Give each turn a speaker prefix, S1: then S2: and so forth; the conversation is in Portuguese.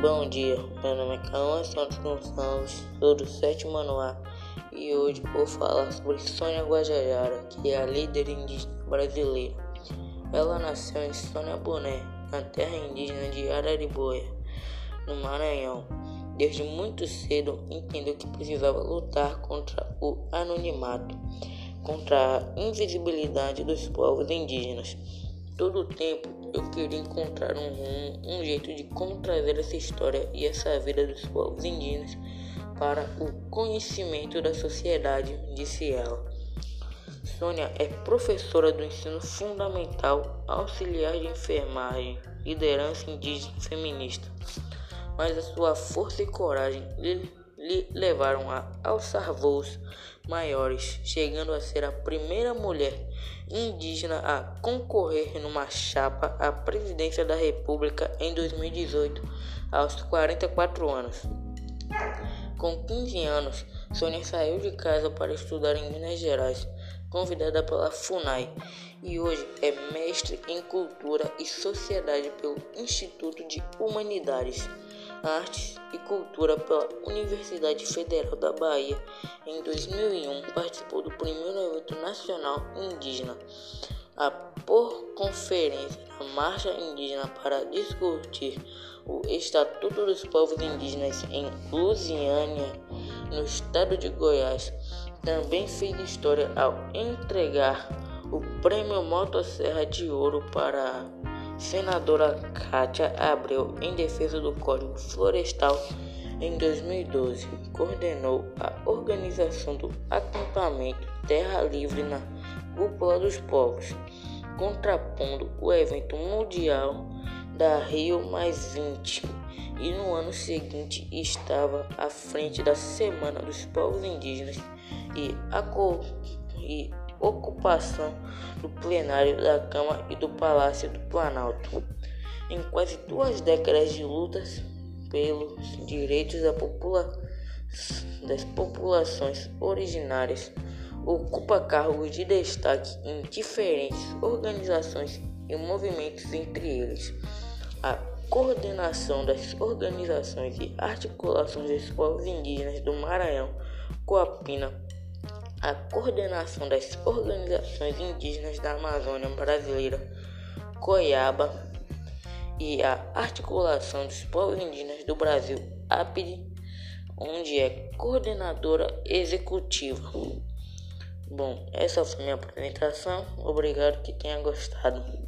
S1: Bom dia, meu nome é Calma Santos Gonçalves, sou do sétimo ano A e hoje vou falar sobre Sônia Guajajara, que é a líder indígena brasileira. Ela nasceu em Sônia Boné, na terra indígena de Arariboia, no Maranhão. Desde muito cedo entendeu que precisava lutar contra o anonimato, contra a invisibilidade dos povos indígenas. Todo o tempo eu queria encontrar um rumo, um jeito de como trazer essa história e essa vida dos povos indígenas para o conhecimento da sociedade, disse ela. Sônia é professora do ensino fundamental, auxiliar de enfermagem, liderança indígena feminista. Mas a sua força e coragem lhe, lhe levaram a alçar voos maiores, chegando a ser a primeira mulher indígena a concorrer numa chapa à presidência da República em 2018, aos 44 anos. Com 15 anos, Sônia saiu de casa para estudar em Minas Gerais, convidada pela FUNAI, e hoje é mestre em Cultura e Sociedade pelo Instituto de Humanidades. Artes e Cultura pela Universidade Federal da Bahia. Em 2001, participou do primeiro evento nacional indígena, a por conferência a Marcha Indígena para discutir o Estatuto dos Povos Indígenas em Lusiânia, no estado de Goiás. Também fez história ao entregar o Prêmio Motosserra de Ouro para senadora Kátia Abreu, em defesa do Código Florestal, em 2012, coordenou a organização do acampamento Terra Livre na Cúpula dos Povos, contrapondo o evento mundial da Rio Mais 20, e no ano seguinte estava à frente da Semana dos Povos Indígenas e, a e ocupação do plenário da Câmara e do Palácio do Planalto. Em quase duas décadas de lutas pelos direitos da popula das populações originárias, ocupa cargos de destaque em diferentes organizações e movimentos, entre eles a coordenação das organizações e articulações dos povos indígenas do Maranhão, Coapina, a coordenação das organizações indígenas da Amazônia Brasileira, Coiaba, e a articulação dos povos indígenas do Brasil, APID, onde é coordenadora executiva. Bom, essa foi minha apresentação. Obrigado que tenha gostado.